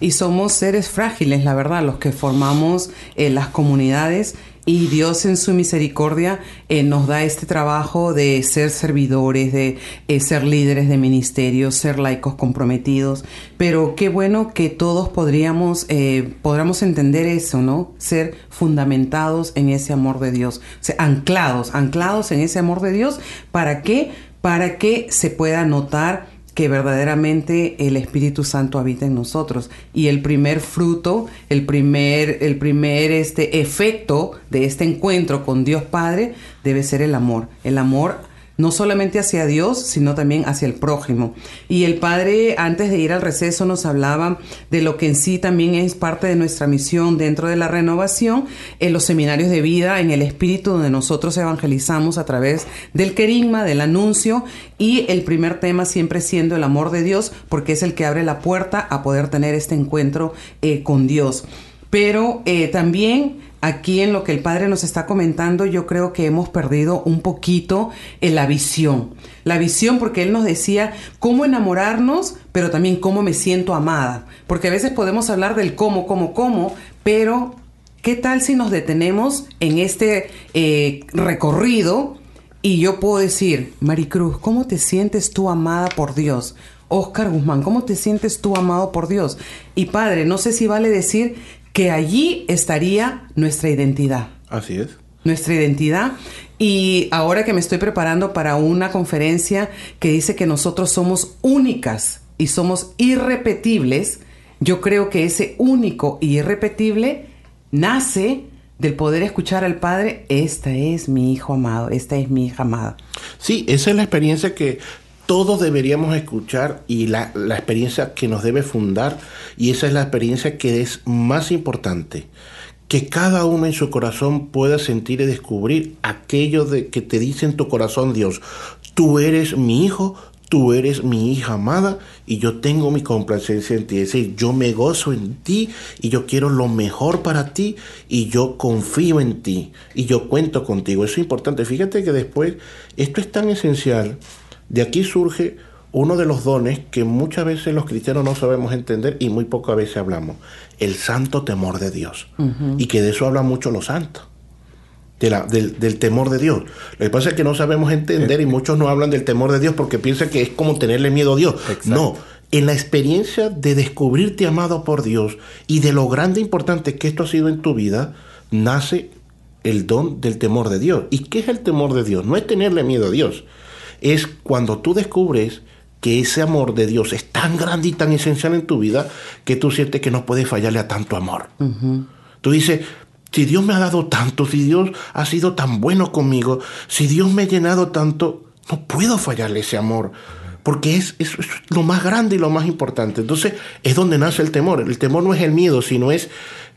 Y somos seres frágiles, la verdad, los que formamos eh, las comunidades y Dios en su misericordia eh, nos da este trabajo de ser servidores, de eh, ser líderes de ministerios, ser laicos comprometidos. Pero qué bueno que todos podríamos, eh, podríamos entender eso, ¿no? Ser fundamentados en ese amor de Dios, anclados, anclados en ese amor de Dios. ¿Para qué? Para que se pueda notar que verdaderamente el Espíritu Santo habita en nosotros. Y el primer fruto, el primer el primer este efecto de este encuentro con Dios Padre debe ser el amor, el amor no solamente hacia Dios, sino también hacia el prójimo. Y el Padre, antes de ir al receso, nos hablaba de lo que en sí también es parte de nuestra misión dentro de la renovación, en los seminarios de vida, en el Espíritu, donde nosotros evangelizamos a través del querigma, del anuncio, y el primer tema siempre siendo el amor de Dios, porque es el que abre la puerta a poder tener este encuentro eh, con Dios. Pero eh, también aquí en lo que el padre nos está comentando, yo creo que hemos perdido un poquito en la visión. La visión porque él nos decía cómo enamorarnos, pero también cómo me siento amada. Porque a veces podemos hablar del cómo, cómo, cómo, pero ¿qué tal si nos detenemos en este eh, recorrido? Y yo puedo decir, Maricruz, ¿cómo te sientes tú amada por Dios? Oscar Guzmán, ¿cómo te sientes tú amado por Dios? Y padre, no sé si vale decir que allí estaría nuestra identidad. Así es. Nuestra identidad. Y ahora que me estoy preparando para una conferencia que dice que nosotros somos únicas y somos irrepetibles, yo creo que ese único y irrepetible nace del poder escuchar al Padre, esta es mi hijo amado, esta es mi hija amada. Sí, esa es la experiencia que todos deberíamos escuchar y la, experiencia que nos debe fundar y esa es la experiencia que es más importante. Que cada uno en su corazón pueda sentir y descubrir aquello de que te dice en tu corazón Dios, tú eres mi hijo, tú eres mi hija amada y yo tengo mi complacencia en ti. Es decir, yo me gozo en ti y yo quiero lo mejor para ti y yo confío en ti y yo cuento contigo. Eso es importante. Fíjate que después, esto es tan esencial de aquí surge uno de los dones que muchas veces los cristianos no sabemos entender y muy pocas veces hablamos, el santo temor de Dios. Y que de eso hablan mucho los santos. De la, del, del, temor de Dios. Lo que pasa es que no sabemos entender y muchos no hablan del temor de Dios porque piensan que es como tenerle miedo a Dios. Exacto. No, en la experiencia de descubrirte amado por Dios y de lo grande e importante que esto ha sido en tu vida, nace el don del temor de Dios. ¿Y qué es el temor de Dios? No es tenerle miedo a Dios. Es cuando tú descubres que ese amor de Dios es tan grande y tan esencial en tu vida que tú sientes que no puedes fallarle a tanto amor. Uh -huh. Tú dices, si Dios me ha dado tanto, si Dios ha sido tan bueno conmigo, si Dios me ha llenado tanto, no puedo fallarle ese amor. Porque es, es, es, lo más grande y lo más importante. Entonces es donde nace el temor. El temor no es el miedo, sino es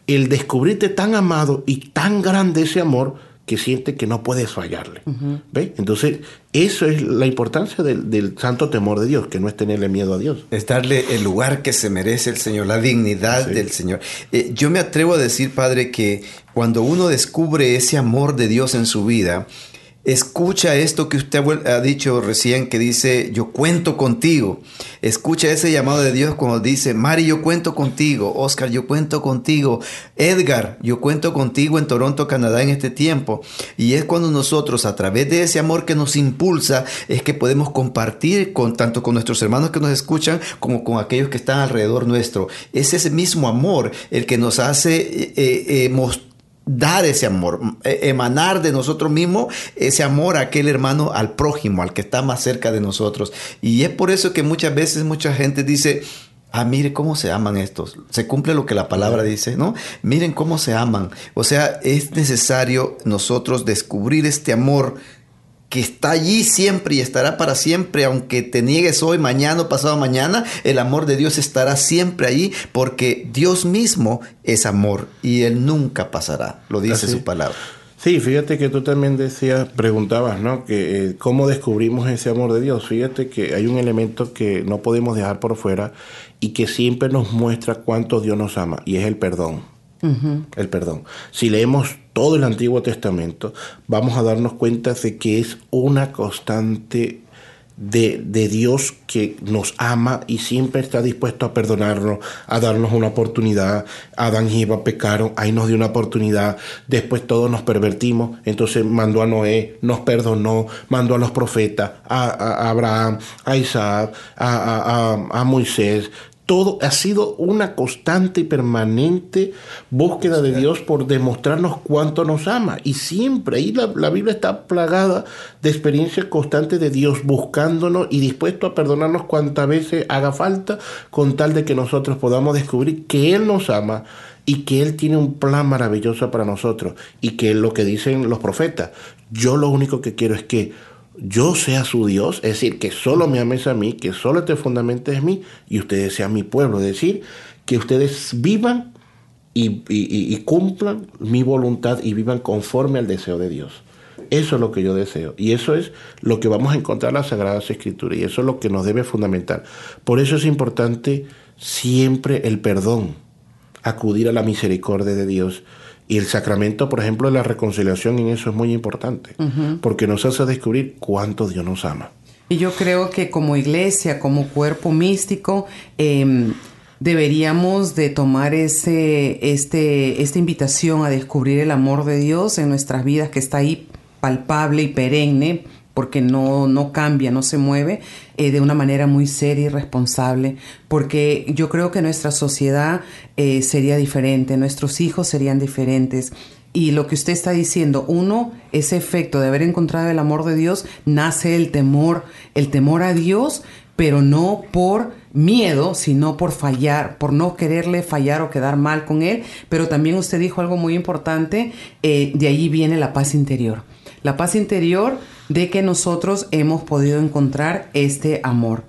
el descubrirte tan amado y tan grande ese amor que siente que no puedes fallarle. Uh -huh. ¿Ve? Entonces, eso es la importancia del, del, santo temor de Dios, que no es tenerle miedo a Dios. Es darle el lugar que se merece el Señor, la dignidad sí. del Señor. Eh, yo me atrevo a decir, Padre, que cuando uno descubre ese amor de Dios en su vida, Escucha esto que usted ha dicho recién, que dice, yo cuento contigo. Escucha ese llamado de Dios cuando dice, Mari, yo cuento contigo. Oscar, yo cuento contigo. Edgar, yo cuento contigo en Toronto, Canadá en este tiempo. Y es cuando nosotros, a través de ese amor que nos impulsa, es que podemos compartir con tanto con nuestros hermanos que nos escuchan como con aquellos que están alrededor nuestro. Es ese mismo amor el que nos hace eh, eh, mostrar dar ese amor, emanar de nosotros mismos ese amor a aquel hermano, al prójimo, al que está más cerca de nosotros. Y es por eso que muchas veces mucha gente dice, ah, mire cómo se aman estos. Se cumple lo que la palabra dice, ¿no? Miren cómo se aman. O sea, es necesario nosotros descubrir este amor que está allí siempre y estará para siempre, aunque te niegues hoy, mañana o pasado mañana, el amor de Dios estará siempre allí, porque Dios mismo es amor y Él nunca pasará, lo dice Así. su palabra. Sí, fíjate que tú también decías, preguntabas, ¿no? Que eh, cómo descubrimos ese amor de Dios. Fíjate que hay un elemento que no podemos dejar por fuera y que siempre nos muestra cuánto Dios nos ama, y es el perdón. El perdón. Si leemos todo el Antiguo Testamento, vamos a darnos cuenta de que es una constante de, de, Dios que nos ama y siempre está dispuesto a perdonarnos, a darnos una oportunidad. Adán y Eva pecaron, ahí nos dio una oportunidad. Después todos nos pervertimos, entonces mandó a Noé, nos perdonó, mandó a los profetas, a, a Abraham, a Isaac, a, a, a Moisés, todo ha sido una constante y permanente búsqueda de Dios por demostrarnos cuánto nos ama. Y siempre, ahí la, la, Biblia está plagada de experiencias constantes de Dios buscándonos y dispuesto a perdonarnos cuantas veces haga falta, con tal de que nosotros podamos descubrir que Él nos ama y que Él tiene un plan maravilloso para nosotros. Y que es lo que dicen los profetas. Yo lo único que quiero es que yo sea su Dios, es decir, que solo me ames a mí, que solo te fundamentes en mí y ustedes sean mi pueblo, es decir, que ustedes vivan y, y, cumplan mi voluntad y vivan conforme al deseo de Dios. Eso es lo que yo deseo y eso es lo que vamos a encontrar en las Sagradas Escrituras y eso es lo que nos debe fundamentar. Por eso es importante siempre el perdón, acudir a la misericordia de Dios y el sacramento, por ejemplo, de la reconciliación en eso es muy importante, uh -huh. porque nos hace descubrir cuánto Dios nos ama. Y yo creo que como iglesia, como cuerpo místico, eh, deberíamos de tomar ese, este, esta invitación a descubrir el amor de Dios en nuestras vidas que está ahí palpable y perenne porque no, no cambia, no se mueve eh, de una manera muy seria y responsable, porque yo creo que nuestra sociedad eh, sería diferente, nuestros hijos serían diferentes. Y lo que usted está diciendo, uno, ese efecto de haber encontrado el amor de Dios, nace el temor, el temor a Dios, pero no por miedo, sino por fallar, por no quererle fallar o quedar mal con Él. Pero también usted dijo algo muy importante, eh, de allí viene la paz interior. La paz interior de que nosotros hemos podido encontrar este amor.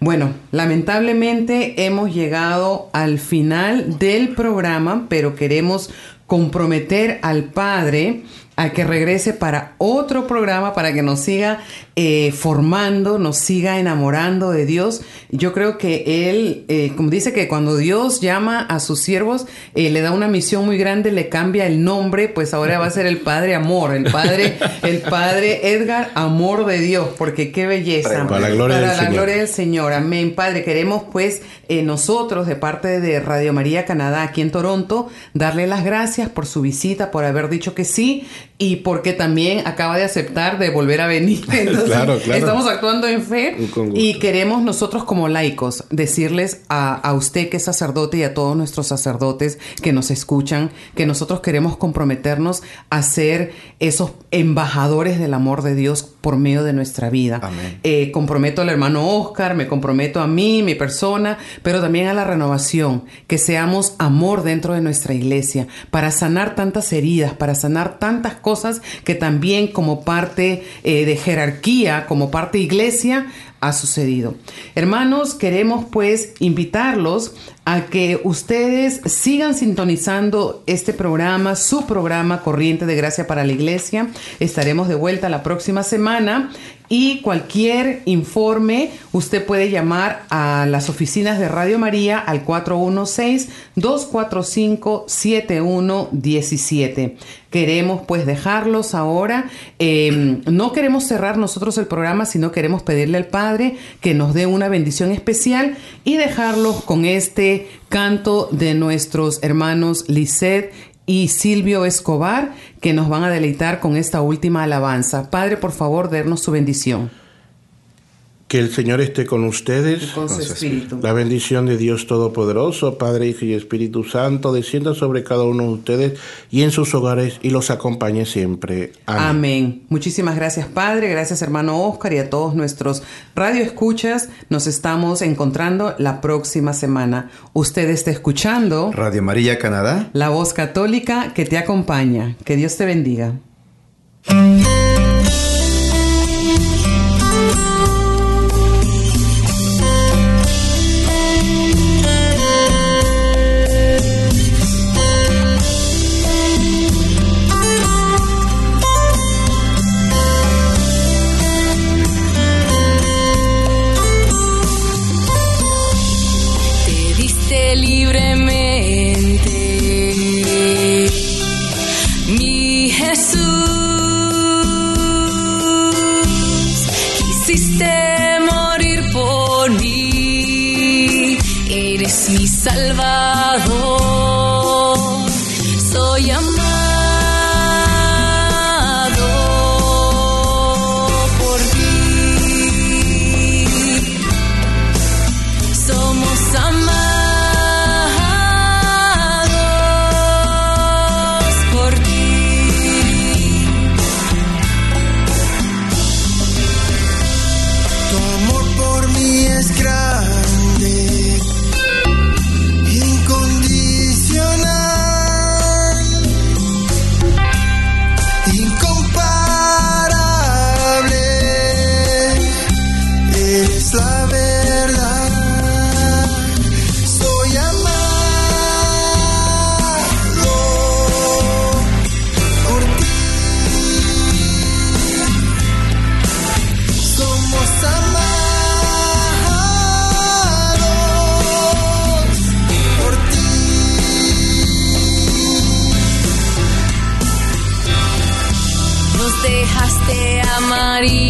Bueno, lamentablemente hemos llegado al final del programa, pero queremos comprometer al Padre a que regrese para otro programa, para que nos siga eh, formando, nos siga enamorando de Dios. Yo creo que Él, eh, como dice que cuando Dios llama a sus siervos, eh, le da una misión muy grande, le cambia el nombre, pues ahora va a ser el Padre Amor, el Padre, el Padre Edgar Amor de Dios, porque qué belleza. Para la gloria, Para del, la Señor. gloria del Señor. Amén, Padre. Queremos pues eh, nosotros de parte de Radio María Canadá aquí en Toronto darle las gracias por su visita, por haber dicho que sí y porque también acaba de aceptar de volver a venir. *laughs* *laughs* Entonces, Claro, claro. estamos actuando en fe gusto. y queremos nosotros como laicos decirles a, a usted que es sacerdote y a todos nuestros sacerdotes que nos escuchan que nosotros queremos comprometernos a ser esos embajadores del amor de Dios por medio de nuestra vida. Amén. Eh, comprometo al hermano Oscar, me comprometo a mí, mi persona, pero también a la renovación, que seamos amor dentro de nuestra iglesia, para sanar tantas heridas, para sanar tantas cosas que también como parte eh, de jerarquía, como parte iglesia, ha sucedido. Hermanos, queremos pues invitarlos a que ustedes sigan sintonizando este programa, su programa Corriente de Gracia para la Iglesia. Estaremos de vuelta la próxima semana y cualquier informe usted puede llamar a las oficinas de Radio María al 416-245-7117. Queremos pues dejarlos ahora. eh, no queremos cerrar nosotros el programa, sino queremos pedirle al Padre que nos dé una bendición especial y dejarlos con este canto de nuestros hermanos Lisset y Silvio Escobar, que nos van a deleitar con esta última alabanza. Padre, por favor, dernos su bendición. Que el Señor esté con ustedes. Con su espíritu. La bendición de Dios Todopoderoso, Padre, Hijo y Espíritu Santo, descienda sobre cada uno de ustedes y en sus hogares y los acompañe siempre. Amén. Amén. Muchísimas gracias, Padre. Gracias, hermano Oscar, y a todos nuestros radioescuchas. Nos estamos encontrando la próxima semana. Usted está escuchando Radio María Canadá. la voz católica que te acompaña. Que Dios te bendiga. Salvador, soy amado por ti. Somos amados por ti. Tu amor por mí es grande, a